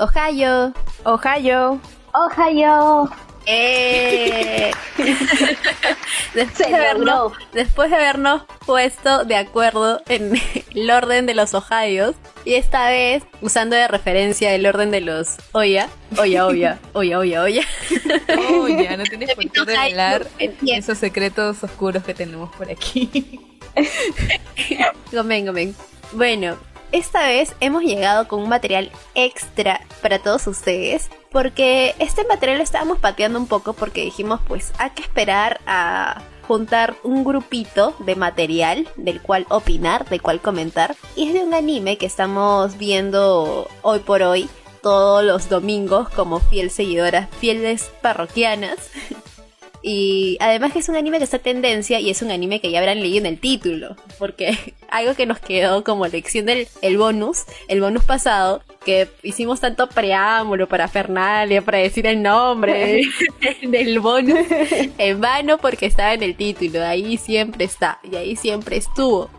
Ohio. Ohio. Ohio. Eh. después, de habernos, después de habernos puesto de acuerdo en el orden de los Ohayos y esta vez usando de referencia el orden de los Oya, Oya, Oya, Oya, Oya, Oya. Oya, no tienes por qué revelar esos secretos oscuros que tenemos por aquí. gomen, gomen. Bueno, esta vez hemos llegado con un material extra para todos ustedes porque este material estábamos pateando un poco porque dijimos pues hay que esperar a juntar un grupito de material del cual opinar, del cual comentar. Y es de un anime que estamos viendo hoy por hoy todos los domingos como fiel seguidoras, fieles parroquianas Y además que es un anime que está en tendencia y es un anime que ya habrán leído en el título. Porque algo que nos quedó como lección del el bonus, el bonus pasado, que hicimos tanto preámbulo para Fernalia, para decir el nombre del bonus, en vano porque estaba en el título. Ahí siempre está y ahí siempre estuvo.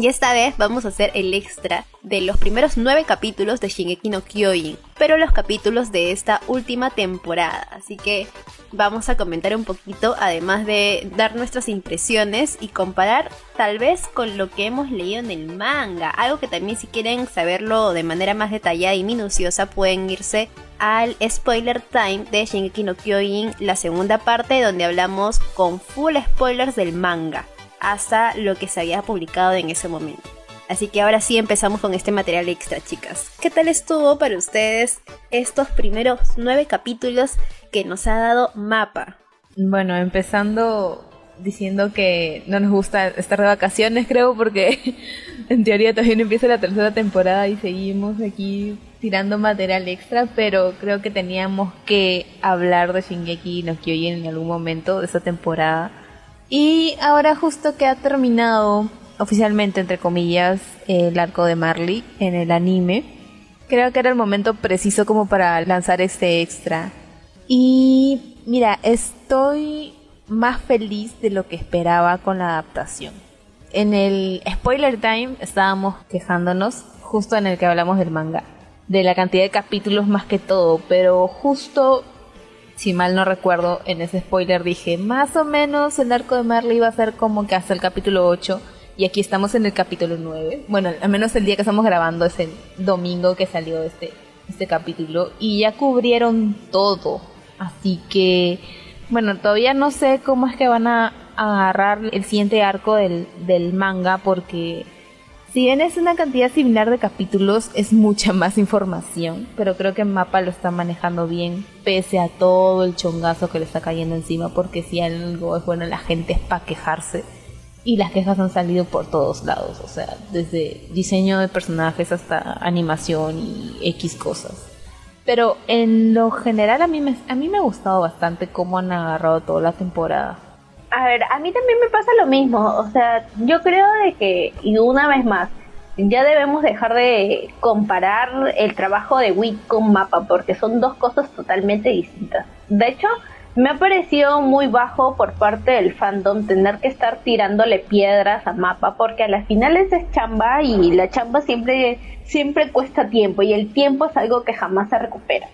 Y esta vez vamos a hacer el extra de los primeros nueve capítulos de Shingeki no Kyojin, pero los capítulos de esta última temporada. Así que vamos a comentar un poquito, además de dar nuestras impresiones y comparar tal vez con lo que hemos leído en el manga. Algo que también si quieren saberlo de manera más detallada y minuciosa pueden irse al spoiler time de Shingeki no Kyojin, la segunda parte donde hablamos con full spoilers del manga hasta lo que se había publicado en ese momento. Así que ahora sí empezamos con este material extra, chicas. ¿Qué tal estuvo para ustedes estos primeros nueve capítulos que nos ha dado Mapa? Bueno, empezando diciendo que no nos gusta estar de vacaciones, creo, porque en teoría también empieza la tercera temporada y seguimos aquí tirando material extra, pero creo que teníamos que hablar de Shingeki no Kyojin en algún momento de esa temporada y ahora justo que ha terminado oficialmente, entre comillas, el arco de Marley en el anime, creo que era el momento preciso como para lanzar este extra. Y mira, estoy más feliz de lo que esperaba con la adaptación. En el spoiler time estábamos quejándonos, justo en el que hablamos del manga, de la cantidad de capítulos más que todo, pero justo si mal no recuerdo, en ese spoiler dije, más o menos el arco de Marley iba a ser como que hasta el capítulo 8 y aquí estamos en el capítulo 9. Bueno, al menos el día que estamos grabando es el domingo que salió este, este capítulo y ya cubrieron todo. Así que, bueno, todavía no sé cómo es que van a agarrar el siguiente arco del, del manga porque si bien es una cantidad similar de capítulos, es mucha más información, pero creo que Mapa lo está manejando bien, pese a todo el chongazo que le está cayendo encima, porque si algo es bueno la gente es para quejarse. Y las quejas han salido por todos lados, o sea, desde diseño de personajes hasta animación y X cosas. Pero en lo general a mí me, a mí me ha gustado bastante cómo han agarrado toda la temporada. A ver, a mí también me pasa lo mismo. O sea, yo creo de que, y una vez más, ya debemos dejar de comparar el trabajo de Wick con Mapa, porque son dos cosas totalmente distintas. De hecho, me ha parecido muy bajo por parte del fandom tener que estar tirándole piedras a Mapa, porque a las finales es chamba y la chamba siempre, siempre cuesta tiempo, y el tiempo es algo que jamás se recupera.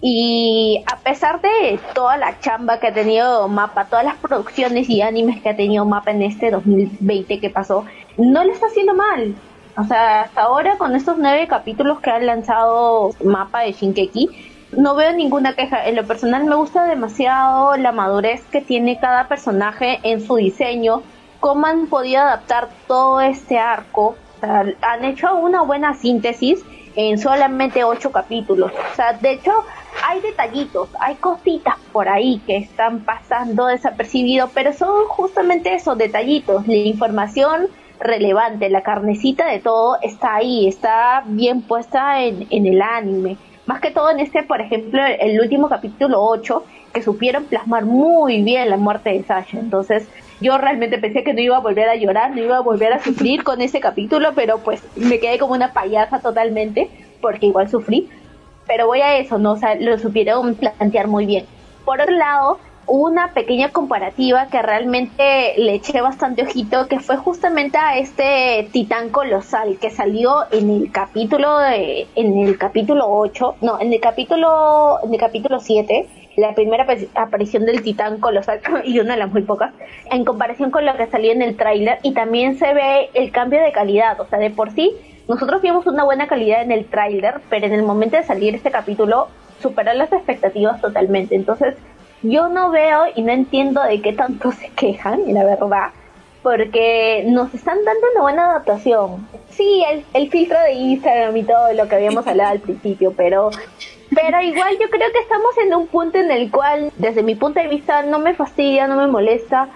Y a pesar de toda la chamba que ha tenido Mapa, todas las producciones y animes que ha tenido Mapa en este 2020 que pasó, no le está haciendo mal. O sea, hasta ahora con estos nueve capítulos que ha lanzado Mapa de Shinkeki, no veo ninguna queja. En lo personal me gusta demasiado la madurez que tiene cada personaje en su diseño, cómo han podido adaptar todo este arco. han hecho una buena síntesis en solamente ocho capítulos. O sea, de hecho, hay detallitos, hay cositas por ahí que están pasando desapercibidos, pero son justamente esos detallitos, la información relevante, la carnecita de todo está ahí, está bien puesta en, en el anime. Más que todo en este, por ejemplo, el último capítulo 8, que supieron plasmar muy bien la muerte de Sasha. Entonces, yo realmente pensé que no iba a volver a llorar, no iba a volver a sufrir con ese capítulo, pero pues me quedé como una payasa totalmente, porque igual sufrí pero voy a eso, ¿no? O sea, lo supieron plantear muy bien. Por otro lado, una pequeña comparativa que realmente le eché bastante ojito, que fue justamente a este titán colosal que salió en el capítulo de, en el capítulo 8, no, en el capítulo, en el capítulo 7, la primera aparición del titán colosal y una de las muy pocas, en comparación con lo que salió en el tráiler y también se ve el cambio de calidad, o sea, de por sí nosotros vimos una buena calidad en el tráiler, pero en el momento de salir este capítulo superó las expectativas totalmente. Entonces, yo no veo y no entiendo de qué tanto se quejan, la verdad, porque nos están dando una buena adaptación. Sí, el, el filtro de Instagram y todo lo que habíamos hablado al principio, pero pero igual yo creo que estamos en un punto en el cual, desde mi punto de vista, no me fastidia, no me molesta.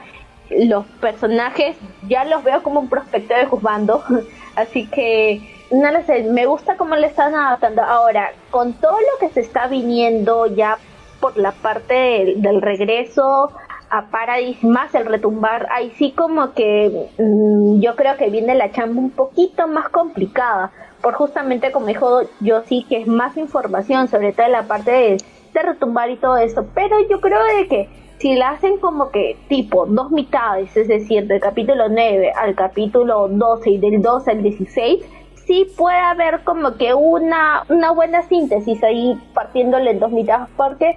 Los personajes ya los veo como un prospecto de juzgando. Así que, no lo sé, me gusta cómo le están adaptando. Ahora, con todo lo que se está viniendo ya por la parte del, regreso a Paradise más el retumbar, ahí sí como que mm, yo creo que viene la chamba un poquito más complicada, por justamente como dijo yo sí que es más información sobre toda la parte de, de retumbar y todo eso, pero yo creo de que si la hacen como que tipo dos mitades, es decir, del capítulo 9 al capítulo 12 y del 12 al 16, sí puede haber como que una, una buena síntesis ahí partiéndole en dos mitades, porque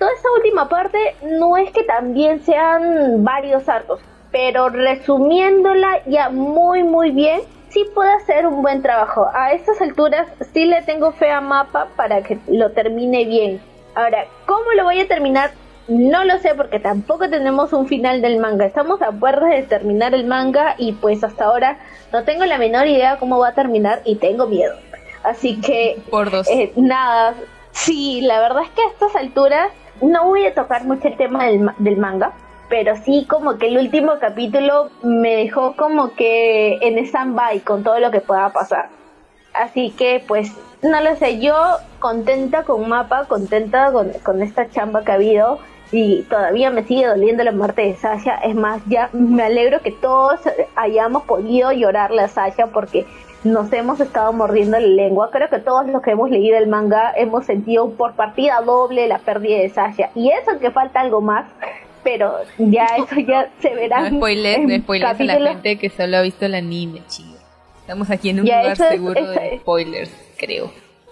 toda esa última parte no es que también sean varios arcos, pero resumiéndola ya muy muy bien, sí puede hacer un buen trabajo. A estas alturas sí le tengo fe a Mapa para que lo termine bien. Ahora, ¿cómo lo voy a terminar? No lo sé porque tampoco tenemos un final del manga. Estamos a puertas de terminar el manga y pues hasta ahora no tengo la menor idea cómo va a terminar y tengo miedo. Así que... Por dos. Eh, nada, sí, la verdad es que a estas alturas no voy a tocar mucho el tema del, del manga. Pero sí como que el último capítulo me dejó como que en stand-by con todo lo que pueda pasar. Así que pues no lo sé, yo contenta con Mapa, contenta con, con esta chamba que ha habido y todavía me sigue doliendo la muerte de Sasha. Es más, ya me alegro que todos hayamos podido llorarle a Sasha porque nos hemos estado mordiendo la lengua. Creo que todos los que hemos leído el manga hemos sentido por partida doble la pérdida de Sasha. Y eso que falta algo más, pero ya eso ya se verá. No spoilers, no spoilers a la gente que solo ha visto el anime, chido. Estamos aquí en un lugar seguro de spoilers, creo.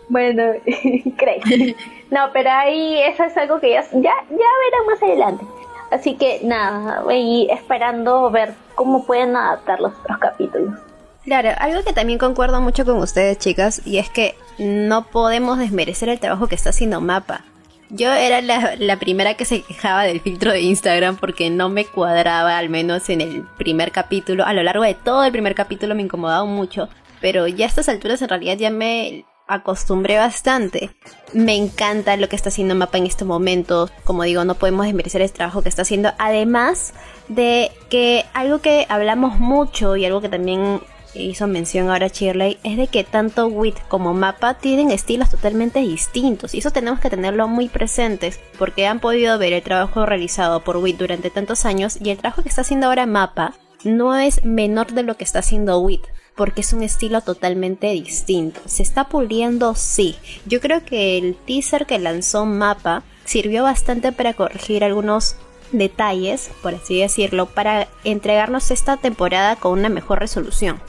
Bueno, creo. No, pero ahí eso es algo que ya, ya, verán más adelante. Así que nada, voy esperando ver cómo pueden adaptar los otros capítulos. Claro, algo que también concuerdo mucho con ustedes, chicas, y es que no podemos desmerecer el trabajo que está haciendo Mapa. Yo era la, la, primera que se quejaba del filtro de Instagram porque no me cuadraba, al menos en el primer capítulo. A lo largo de todo el primer capítulo me incomodaba mucho, pero ya a estas alturas en realidad ya me acostumbré bastante. Me encanta lo que está haciendo Mapa en este momento. Como digo, no podemos desmerecer el trabajo que está haciendo. Además de que algo que hablamos mucho y algo que también hizo mención ahora Shirley es de que tanto Wit como Mapa tienen estilos totalmente distintos y eso tenemos que tenerlo muy presentes porque han podido ver el trabajo realizado por Wit durante tantos años y el trabajo que está haciendo ahora Mapa no es menor de lo que está haciendo Wit porque es un estilo totalmente distinto. ¿Se está puliendo? Sí. Yo creo que el teaser que lanzó Mapa sirvió bastante para corregir algunos detalles, por así decirlo, para entregarnos esta temporada con una mejor resolución.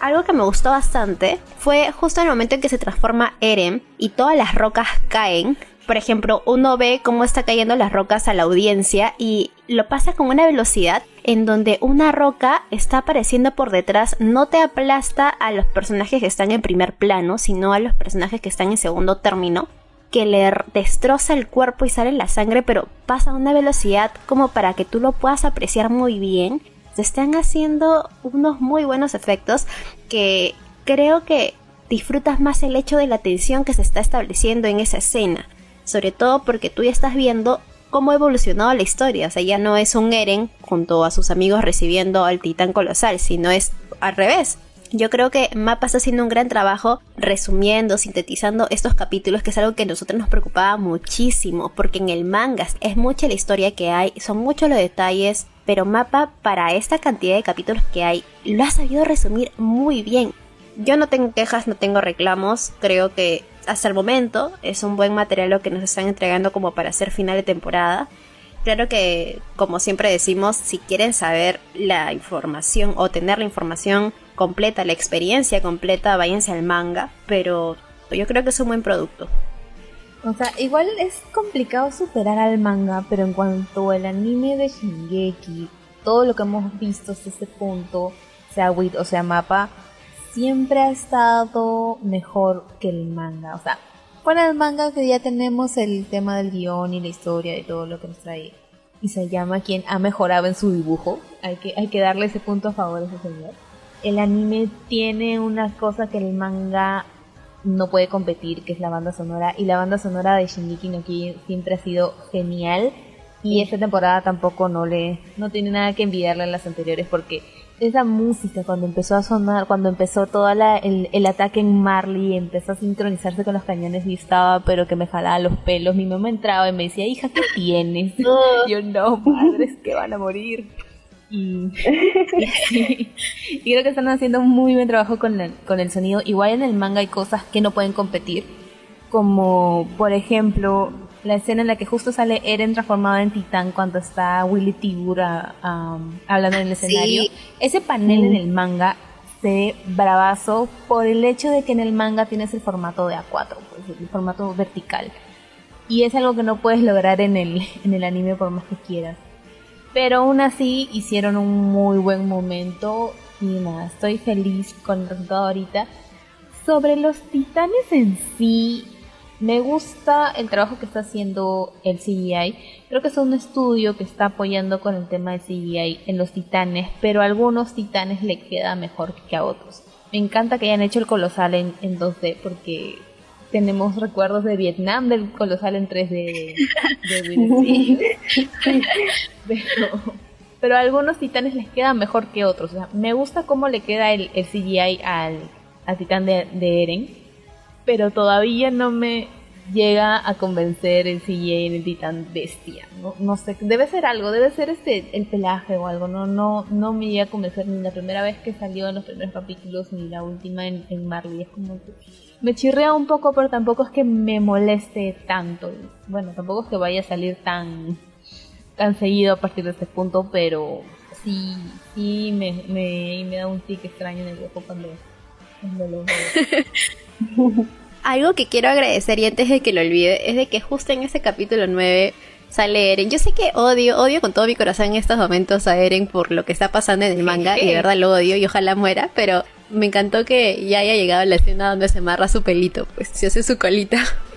Algo que me gustó bastante fue justo en el momento en que se transforma Eren y todas las rocas caen, por ejemplo, uno ve cómo está cayendo las rocas a la audiencia y lo pasa con una velocidad en donde una roca está apareciendo por detrás, no te aplasta a los personajes que están en primer plano, sino a los personajes que están en segundo término, que le destroza el cuerpo y sale la sangre, pero pasa a una velocidad como para que tú lo puedas apreciar muy bien. Se están haciendo unos muy buenos efectos que creo que disfrutas más el hecho de la tensión que se está estableciendo en esa escena sobre todo porque tú ya estás viendo cómo ha evolucionado la historia, o sea, ya no es un Eren junto a sus amigos recibiendo al titán colosal, sino es al revés. Yo creo que Mapa está haciendo un gran trabajo resumiendo, sintetizando estos capítulos, que es algo que a nosotros nos preocupaba muchísimo, porque en el manga es mucha la historia que hay, son muchos los detalles, pero Mapa para esta cantidad de capítulos que hay, lo ha sabido resumir muy bien. Yo no tengo quejas, no tengo reclamos, creo que hasta el momento es un buen material lo que nos están entregando como para hacer final de temporada. Claro que, como siempre decimos, si quieren saber la información o tener la información completa, la experiencia completa, váyanse al manga, pero yo creo que es un buen producto. O sea, igual es complicado superar al manga, pero en cuanto al anime de Shingeki, todo lo que hemos visto hasta este punto, sea WIT o sea mapa, siempre ha estado mejor que el manga. O sea, fuera del manga que ya tenemos el tema del guion y la historia y todo lo que nos trae. Y se llama quien ha mejorado en su dibujo. Hay que, hay que darle ese punto a favor a ese señor. El anime tiene una cosa que el manga no puede competir, que es la banda sonora. Y la banda sonora de Shingeki no Kyojin siempre ha sido genial. Y esta temporada tampoco no le, no tiene nada que envidiarle a las anteriores porque esa música cuando empezó a sonar, cuando empezó todo el, el, ataque en Marley, empezó a sincronizarse con los cañones y estaba, pero que me jalaba los pelos, mi mamá entraba y me decía, hija, ¿qué tienes? Yo no, padres que van a morir. Y, creo que están haciendo un muy buen trabajo con el, con el sonido. Igual en el manga hay cosas que no pueden competir, como por ejemplo la escena en la que justo sale Eren transformado en titán cuando está Willy Tibura hablando en el escenario. Ese panel en el manga se ve bravazo por el hecho de que en el manga tienes el formato de A4, pues, el formato vertical. Y es algo que no puedes lograr en el, en el anime por más que quieras. Pero aún así hicieron un muy buen momento y nada, estoy feliz con el resultado ahorita. Sobre los titanes en sí, me gusta el trabajo que está haciendo el CGI. Creo que es un estudio que está apoyando con el tema del CGI en los titanes, pero a algunos titanes le queda mejor que a otros. Me encanta que hayan hecho el colosal en, en 2D porque tenemos recuerdos de Vietnam del colosal en 3D de, pero, a algunos titanes les queda mejor que otros. me gusta cómo le queda el, CGI al, titán de, Eren, pero todavía no me llega a convencer el CGI titán bestia. No, no sé, debe ser algo, debe ser este el pelaje o algo. No, no, no me llega a convencer ni la primera vez que salió en los primeros capítulos ni la última en, en Marley. Es como me chirrea un poco, pero tampoco es que me moleste tanto. Bueno, tampoco es que vaya a salir tan, tan seguido a partir de este punto, pero sí, sí me, me, da un tic extraño en el ojo cuando, lo veo. Algo que quiero agradecer y antes de que lo olvide es de que justo en ese capítulo 9 sale Eren. Yo sé que odio, odio con todo mi corazón en estos momentos a Eren por lo que está pasando en el manga y de verdad lo odio y ojalá muera, pero me encantó que ya haya llegado la escena donde se amarra su pelito, pues se hace su colita.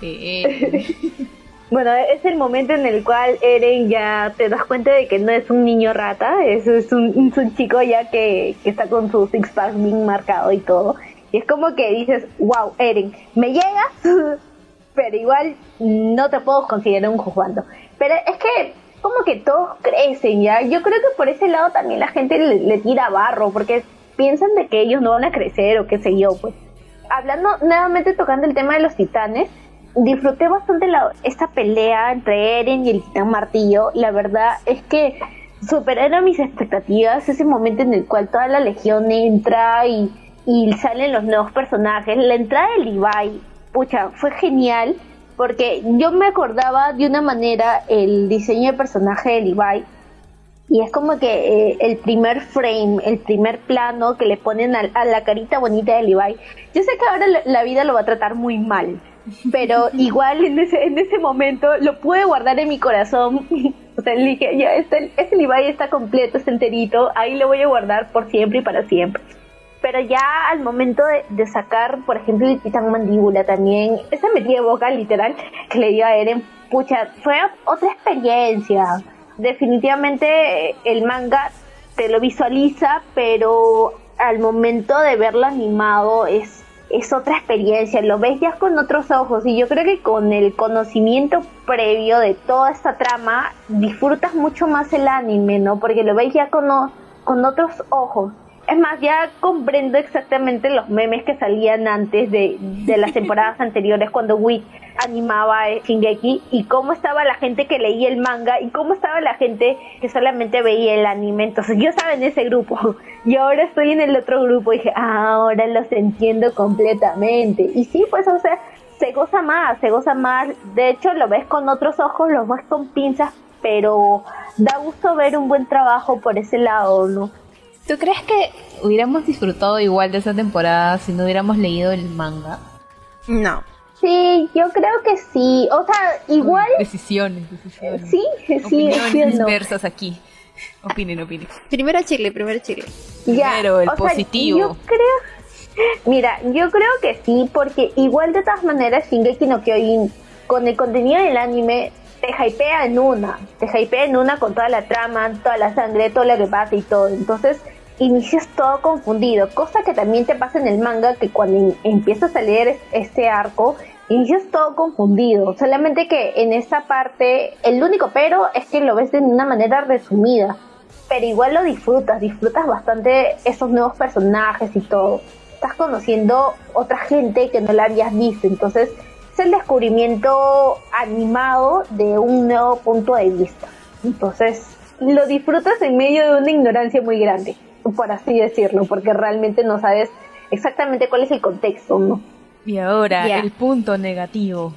bueno, es el momento en el cual Eren ya te das cuenta de que no es un niño rata, es, es, un, chico ya que, está con su six pack bien marcado y todo. Y es como que dices, wow, Eren, me llegas, pero igual no te puedo considerar un jugando. Pero es que como que todos crecen ya. Yo creo que por ese lado también la gente le, le tira barro, porque piensan de que ellos no van a crecer o qué sé yo, pues. Hablando nuevamente tocando el tema de los titanes, disfruté bastante esta pelea entre Eren y el titán martillo. La verdad es que superaron mis expectativas ese momento en el cual toda la legión entra y, y salen los nuevos personajes. La entrada de Levi, pucha, fue genial porque yo me acordaba de una manera el diseño de personaje de Levi y es como que eh, el primer frame, el primer plano que le ponen a, la carita bonita de Levi. Yo sé que ahora la, vida lo va a tratar muy mal, pero igual en ese, en ese momento lo pude guardar en mi corazón. o sea, dije, ya, este, ese Levi está completo, está enterito, ahí lo voy a guardar por siempre y para siempre. Pero ya al momento de, sacar, por ejemplo, el titán mandíbula también, esa metida de boca literal que le dio a Eren, pucha, fue otra experiencia definitivamente el manga te lo visualiza, pero al momento de verlo animado es, es otra experiencia, lo ves ya con otros ojos y yo creo que con el conocimiento previo de toda esta trama disfrutas mucho más el anime, ¿no? Porque lo ves ya con, con otros ojos. Es más, ya comprendo exactamente los memes que salían antes de, de las temporadas anteriores cuando Wit animaba Shingeki y cómo estaba la gente que leía el manga y cómo estaba la gente que solamente veía el anime. Entonces yo estaba en ese grupo y ahora estoy en el otro grupo y dije, ahora los entiendo completamente. Y sí, pues o sea, se goza más, se goza más. De hecho, lo ves con otros ojos, lo ves con pinzas pero da gusto ver un buen trabajo por ese lado, ¿no? ¿Tú crees que hubiéramos disfrutado igual de esa temporada si no hubiéramos leído el manga? No. Sí, yo creo que sí. O sea, igual. Decisiones, decisiones. Sí, sí, Opiniones sí, no. dispersas aquí. Opinen, opinen. Primero Chile, primero Chile. Ya, Primero, el o sea, positivo. yo creo. Mira, yo creo que sí, porque igual de todas maneras Shingeki no Kyojin, con el contenido del anime, te hypea en una. Te hypea en una con toda la trama, toda la sangre, todo lo que pasa y todo. Entonces, inicias todo confundido. Cosa que también te pasa en el manga, que cuando empiezas a leer este arco, inicias todo confundido. Solamente que en esa parte, el único pero es que lo ves de una manera resumida. Pero igual lo disfrutas, disfrutas bastante esos nuevos personajes y todo. Estás conociendo otra gente que no la habías visto. Entonces, es el descubrimiento animado de un nuevo punto de vista. Entonces, lo disfrutas en medio de una ignorancia muy grande, por así decirlo, porque realmente no sabes exactamente cuál es el contexto, ¿no? Y ahora, el punto negativo.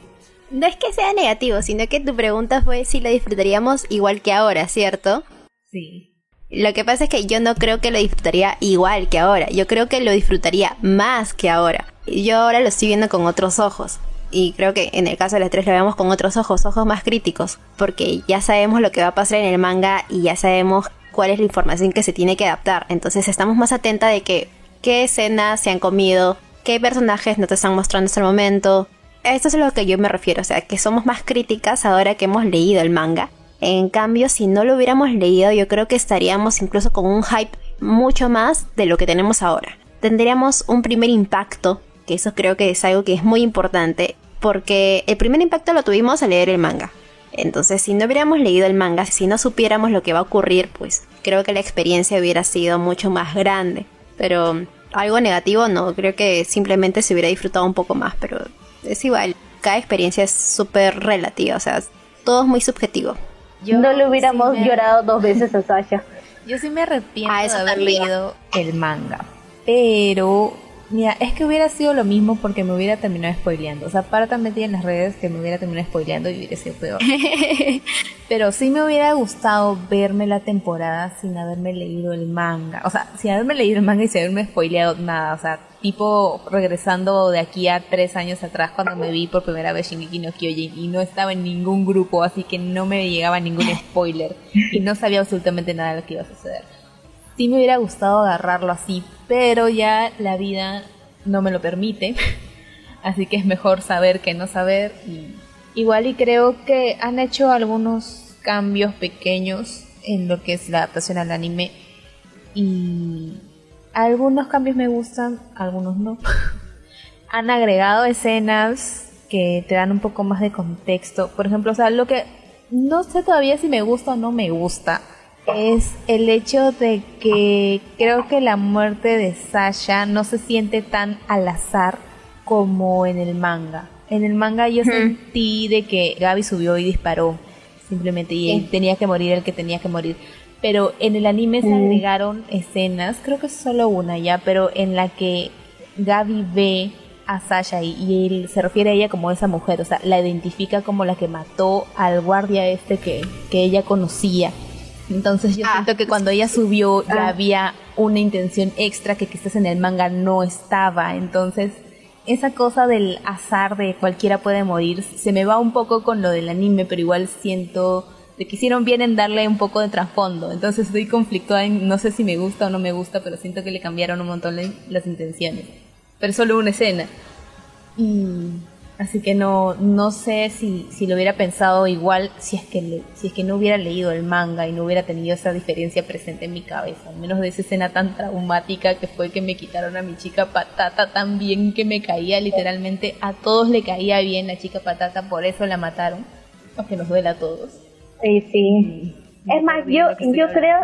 No es que sea negativo, sino que tu pregunta fue si lo disfrutaríamos igual que ahora, ¿cierto? Sí. Lo que pasa es que yo no creo que lo disfrutaría igual que ahora. Yo creo que lo disfrutaría más que ahora. Yo ahora lo estoy viendo con otros ojos. Y creo que en el caso de las tres lo vemos con otros ojos, ojos más críticos. Porque ya sabemos lo que va a pasar en el manga y ya sabemos cuál es la información que se tiene que adaptar. Entonces estamos más atentas de que qué escenas se han comido, qué personajes no te están mostrando hasta el momento. Esto es a lo que yo me refiero, o sea, que somos más críticas ahora que hemos leído el manga. En cambio, si no lo hubiéramos leído, yo creo que estaríamos incluso con un hype mucho más de lo que tenemos ahora. Tendríamos un primer impacto, que eso creo que es algo que es muy importante, porque el primer impacto lo tuvimos al leer el manga. Entonces, si no hubiéramos leído el manga, si no supiéramos lo que va a ocurrir, pues creo que la experiencia hubiera sido mucho más grande. Pero algo negativo no, creo que simplemente se hubiera disfrutado un poco más, pero es igual, cada experiencia es súper relativa, o sea, todo es muy subjetivo. no le hubiéramos sí me- llorado dos veces a Sasha. Yo sí me arrepiento Ah, eso de haber también. leído el manga. Pero, mira, es que hubiera sido lo mismo porque me hubiera terminado spoileando. O sea, para también en las redes que me hubiera terminado spoileando y hubiera sido peor. Pero sí me hubiera gustado verme la temporada sin haberme leído el manga. O sea, sin haberme leído el manga y sin haberme spoileado nada. O sea, tipo regresando de aquí a tres años atrás cuando me vi por primera vez Shingeki no Kyojin y no estaba en ningún grupo, así que no me llegaba ningún spoiler y no sabía absolutamente nada de lo que iba a suceder. Sí me hubiera gustado agarrarlo así, pero ya la vida no me lo permite. Así que es mejor saber que no saber. Igual y creo que han hecho algunos cambios pequeños en lo que es la adaptación al anime. Y algunos cambios me gustan, algunos no. han agregado escenas que te dan un poco más de contexto. Por ejemplo, o sea, lo que no sé todavía si me gusta o no me gusta es el hecho de que creo que la muerte de Sasha no se siente tan al azar como en el manga. En el manga yo sentí de que Gaby subió y disparó simplemente y él tenía que morir el que tenía que morir. Pero en el anime se agregaron escenas, creo que es solo una ya, pero en la que Gaby ve a Sasha y, y él se refiere a ella como esa mujer, o sea, la identifica como la que mató al guardia este que, que ella conocía. Entonces yo Ah, siento que cuando ella subió ya Ah. había una intención extra que quizás en el manga no estaba. Entonces esa cosa del azar de cualquiera puede morir se me va un poco con lo del anime, pero igual siento que hicieron bien en darle un poco de trasfondo. Entonces estoy conflictuada en no sé si me gusta o no me gusta, pero siento que le cambiaron un montón las intenciones. Pero solo una escena. Y así que no, no sé si, si lo hubiera pensado igual si es que le- si es que no hubiera leído el manga y no hubiera tenido esa diferencia presente en mi cabeza, al menos de esa escena tan traumática que fue que me quitaron a mi chica patata tan bien que me caía literalmente a todos le caía bien la chica patata, por eso la mataron, aunque nos duela a todos. Sí, sí. Es más, yo, yo creo,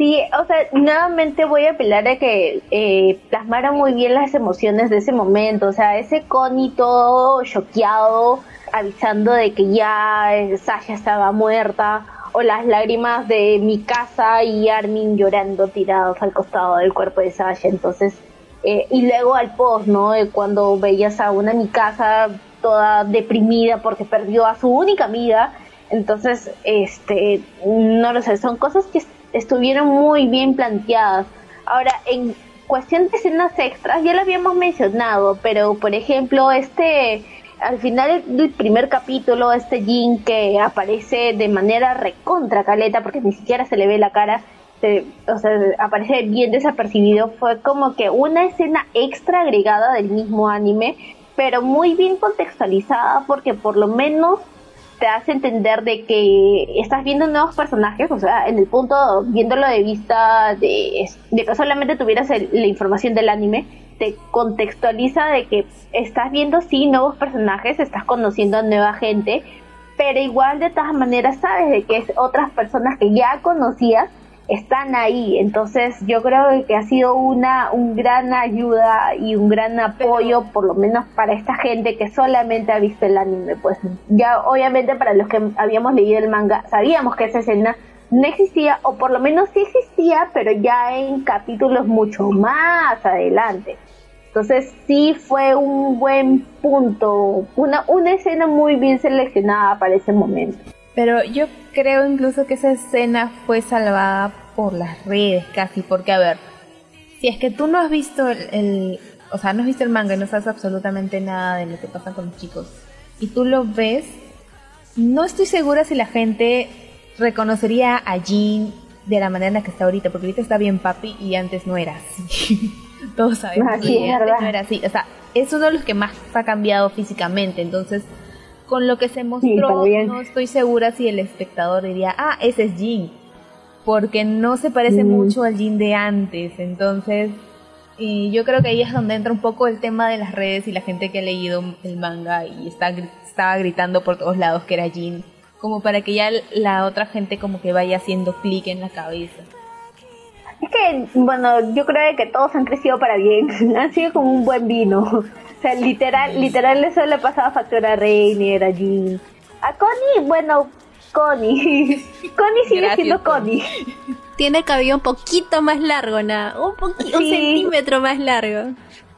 sí, o sea, nuevamente voy a apelar a que eh, plasmaron muy bien las emociones de ese momento, o sea, ese Connie todo choqueado, avisando de que ya eh, Sasha estaba muerta, o las lágrimas de mi casa y Armin llorando tirados al costado del cuerpo de Sasha, entonces, eh, y luego al post, ¿no? De cuando veías a una mi casa toda deprimida porque perdió a su única amiga Entonces, este, no lo sé, son cosas que estuvieron muy bien planteadas. Ahora, en cuestión de escenas extras, ya lo habíamos mencionado, pero por ejemplo, este, al final del primer capítulo, este Jin que aparece de manera recontra caleta, porque ni siquiera se le ve la cara, o sea, aparece bien desapercibido, fue como que una escena extra agregada del mismo anime, pero muy bien contextualizada, porque por lo menos te hace entender de que estás viendo nuevos personajes, o sea, en el punto, viéndolo de vista de, que solamente tuvieras la información del anime, te contextualiza de que estás viendo sí nuevos personajes, estás conociendo a nueva gente, pero igual de todas maneras sabes de que es otras personas que ya conocías están ahí. Entonces yo creo que ha sido una un gran ayuda y un gran apoyo, por lo menos para esta gente que solamente ha visto el anime. Pues ya obviamente para los que habíamos leído el manga sabíamos que esa escena no existía, o por lo menos sí existía, pero ya en capítulos mucho más adelante. Entonces sí fue un buen punto, una, una escena muy bien seleccionada para ese momento. Pero yo creo incluso que esa escena fue salvada por las redes casi, porque a ver, si es que tú no has visto el, o sea, no has visto el manga y no sabes absolutamente nada de lo que pasa con los chicos, y tú lo ves, no estoy segura si la gente reconocería a Jean de la manera en la que está ahorita, porque ahorita está bien papi y antes no era así. Todos sabemos que antes no era así. O sea, es uno de los que más ha cambiado físicamente, entonces con lo que se mostró, no estoy segura si el espectador diría, ah, ese es Jin, porque no se parece mm. mucho al Jin de antes, entonces y yo creo que ahí es donde entra un poco el tema de las redes y la gente que ha leído el manga y está, estaba gritando por todos lados que era Jin, como para que ya la otra gente como que vaya haciendo clic en la cabeza. Es que, bueno, yo creo que todos han crecido para bien, han sido como un buen vino. O sea, literal, literal eso le pasaba factura a Rainier, a Jean. A Connie, bueno, Connie. Connie sigue siendo Connie. Tiene el cabello un poquito más largo, nada. Un, poquito, un centímetro más largo.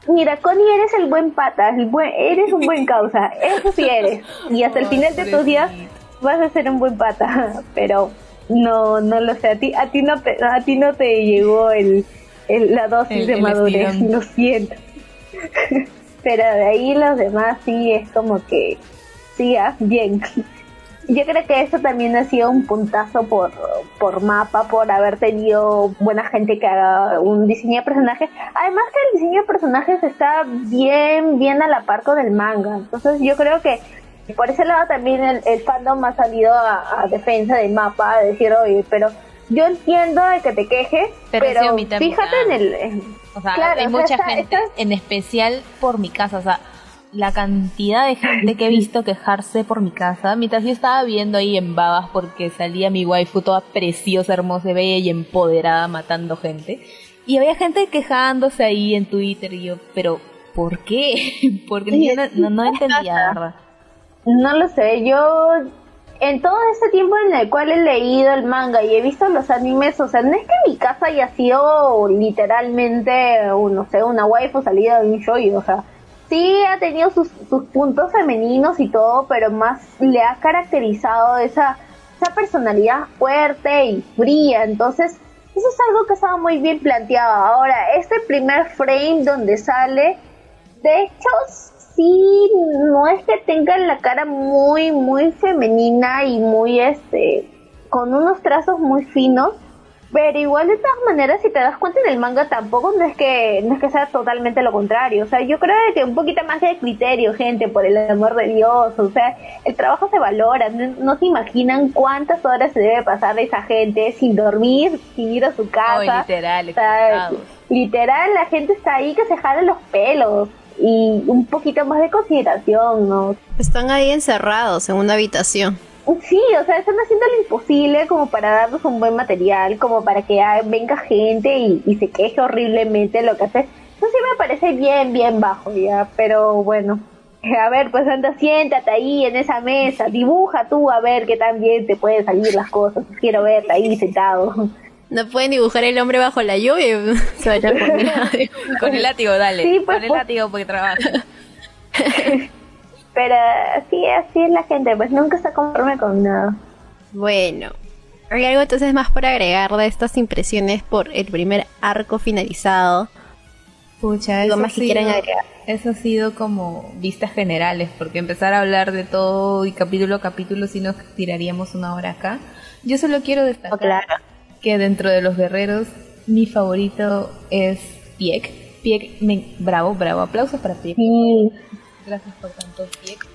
Mira, Connie, eres el buen pata, el buen, eres un buen causa, eso sí eres. Y hasta el final de tus días vas a ser un buen pata, pero no, no lo sé, a ti, a ti no, a ti no te llegó el, la dosis de madurez, lo siento. pero de ahí los demás sí es como que sí, ah, bien. Yo creo que eso también ha sido un puntazo por, por mapa, por haber tenido buena gente que haga un diseño de personajes. Además que el diseño de personajes está bien, bien a la par con el manga. Entonces yo creo que por ese lado también el, fandom ha salido a, defensa del mapa, a decir, oye, pero yo entiendo de que te quejes, pero, fíjate en el... O sea, hay mucha gente, en especial por mi casa, o sea, la cantidad de gente que he visto quejarse por mi casa, mientras yo estaba viendo ahí en babas porque salía mi waifu toda preciosa, hermosa, bella y empoderada matando gente. Y había gente quejándose ahí en Twitter y yo, pero ¿por qué? Porque no, no, entendía, ¿verdad? No lo sé, yo en todo ese tiempo en el cual he leído el manga y he visto los animes, o sea, no es que mi casa haya sido literalmente, no sé, una waifu salida de un show, o sea, sí ha tenido sus, sus puntos femeninos y todo, pero más le ha caracterizado esa, esa personalidad fuerte y fría, entonces eso es algo que estaba muy bien planteado. Ahora, este primer frame donde sale, de hecho, sí, no es que tenga la cara muy, muy femenina y muy, este, con unos trazos muy finos, pero igual de todas maneras, si te das cuenta en el manga tampoco no es que no es que sea totalmente lo contrario. O sea, yo creo que un poquito más de criterio, gente, por el amor de Dios. O sea, el trabajo se valora. No, se imaginan cuántas horas se debe pasar de esa gente sin dormir, sin ir a su casa. literal, literal, la gente está ahí que se jala los pelos y un poquito más de consideración, ¿no? Están ahí encerrados en una habitación. Sí, o sea, están haciendo lo imposible como para darnos un buen material, como para que venga gente y, se queje horriblemente lo que hace. Eso sí me parece bien, bien bajo ya, pero bueno. A ver, pues anda, siéntate ahí en esa mesa, dibuja tú a ver qué tan bien te pueden salir las cosas. Quiero verte ahí sentado. No pueden dibujar el hombre bajo la lluvia. Se vaya con, el, con el látigo, dale. Sí, pues, con el pues. látigo porque trabaja. Pero sí, así es la gente, pues nunca está conforme con nada. Bueno, ¿hay algo entonces más por agregar de estas impresiones por el primer arco finalizado? Pucha, Algo eso más que ha quieran sido- agregar. Eso ha sido como vistas generales, porque empezar a hablar de todo y capítulo a capítulo si nos tiraríamos una hora acá. Yo solo quiero destacar Oh, claro. que dentro de los guerreros mi favorito es Pieck. Pieck, me- bravo, bravo, aplausos para Pieck. Sí, Gracias por tanto, Pieck.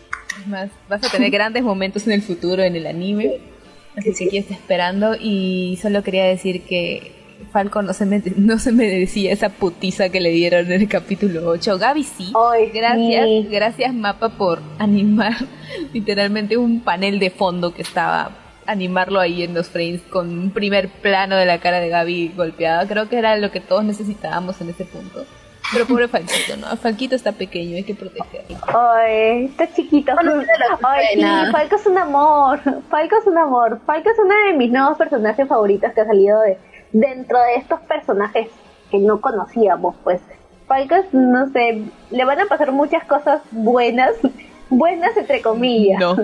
Es más, vas a tener grandes momentos en el futuro en el anime. Así que aquí está esperando. Y solo quería decir que Falco no se, me, no se merecía esa putiza que le dieron en el capítulo 8. Gaby sí. Ay, gracias, sí. gracias Mapa por animar literalmente un panel de fondo que estaba animarlo ahí en los frames con un primer plano de la cara de Gaby golpeada. Creo que era lo que todos necesitábamos en ese punto. Pero pobre Falquito, ¿no? Falquito está pequeño, hay que protegerlo. Ay, está chiquito. Ay, sí. Falco es un amor. Falco es un amor. Falco es uno de mis nuevos personajes favoritos que ha salido de dentro de estos personajes que no conocíamos, pues. Falco es, no sé, le van a pasar muchas cosas buenas, buenas entre comillas. No.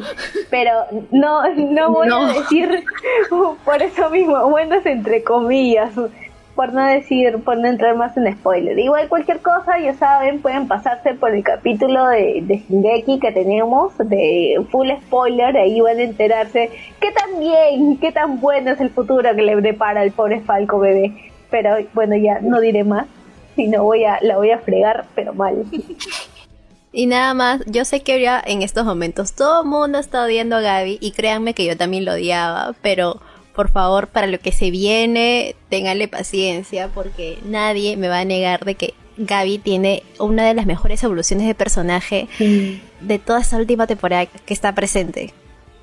Pero no, no voy No. a decir por eso mismo, buenas entre comillas. Por no decir, por no entrar más en spoiler. Igual cualquier cosa, ya saben, pueden pasarse por el capítulo de, de que tenemos, de full spoiler, ahí van a enterarse qué tan bien, qué tan bueno es el futuro que le prepara al pobre Falco bebé. Pero bueno, ya no diré más, si no voy a, la voy a fregar, pero mal. Y nada más, yo sé que ahora en estos momentos todo el mundo está odiando a Gaby y créanme que yo también lo odiaba, pero por favor, para lo que se viene, ténganle paciencia porque nadie me va a negar de que Gaby tiene una de las mejores evoluciones de personaje de toda esta última temporada que está presente.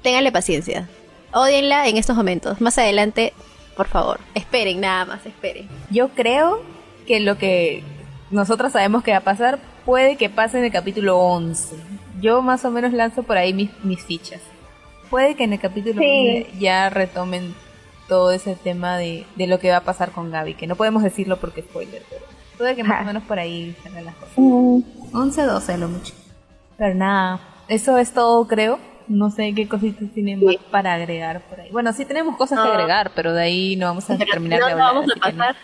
Ténganle paciencia. Odienla en estos momentos. Más adelante, por favor, esperen nada más, esperen. Yo creo que lo que nosotros sabemos que va a pasar puede que pase en el capítulo 11. Yo más o menos lanzo por ahí mis, mis fichas. Puede que en el capítulo Sí. 11 ya retomen todo ese tema de, de lo que va a pasar con Gaby, que no podemos decirlo porque es spoiler, pero puede que más Ajá. o menos por ahí salgan las cosas. Mm, 11, 12 lo mucho. Pero nada, eso es todo creo. No sé qué cositas tienen más para agregar por ahí. Bueno, sí tenemos cosas que Ah. agregar, pero de ahí no vamos a terminar no, de no hablar. vamos así a que no. pasar.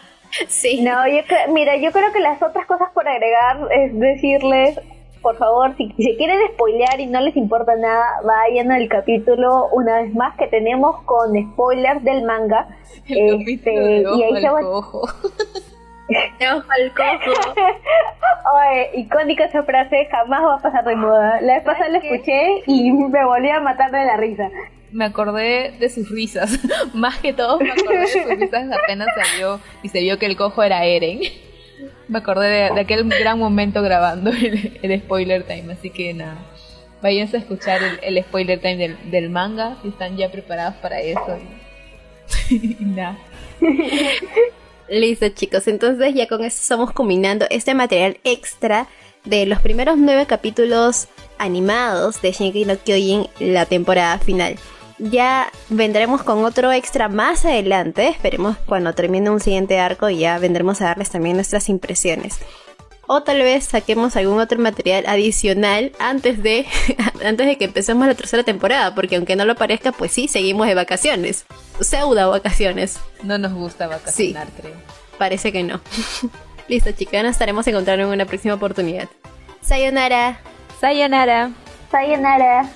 Sí. No, yo mira, yo creo que las otras cosas por agregar es decirles, por favor, si se quieren spoilear y no les importa nada, vayan al capítulo una vez más que tenemos con spoilers del manga. El de Este, y ahí ojo se al va, cojo. Ojo al cojo. Oye, icónica esa frase, jamás va a pasar de moda. La vez pasada la escuché y me volví a matar de la risa. Me acordé de sus risas. Más que todo, me acordé de sus risas apenas salió y se vio que el cojo era Eren. Me acordé de, aquel gran momento grabando el, spoiler time, así que nada. Váyanse a escuchar el, spoiler time del, manga si están ya preparados para eso. Y, nada. Listo, chicos. Entonces ya con esto estamos combinando este material extra de los primeros nueve capítulos animados de Shingeki no Kyojin, la temporada final. Ya vendremos con otro extra más adelante. Esperemos cuando termine un siguiente arco y ya vendremos a darles también nuestras impresiones. O tal vez saquemos algún otro material adicional antes de, antes de que empecemos la tercera temporada, porque aunque no lo parezca, pues sí, seguimos de vacaciones. Pseudo vacaciones. No nos gusta vacacionar, creo. Parece que no. Listo, chicas, nos estaremos encontrando en una próxima oportunidad. Sayonara. Sayonara. Sayonara.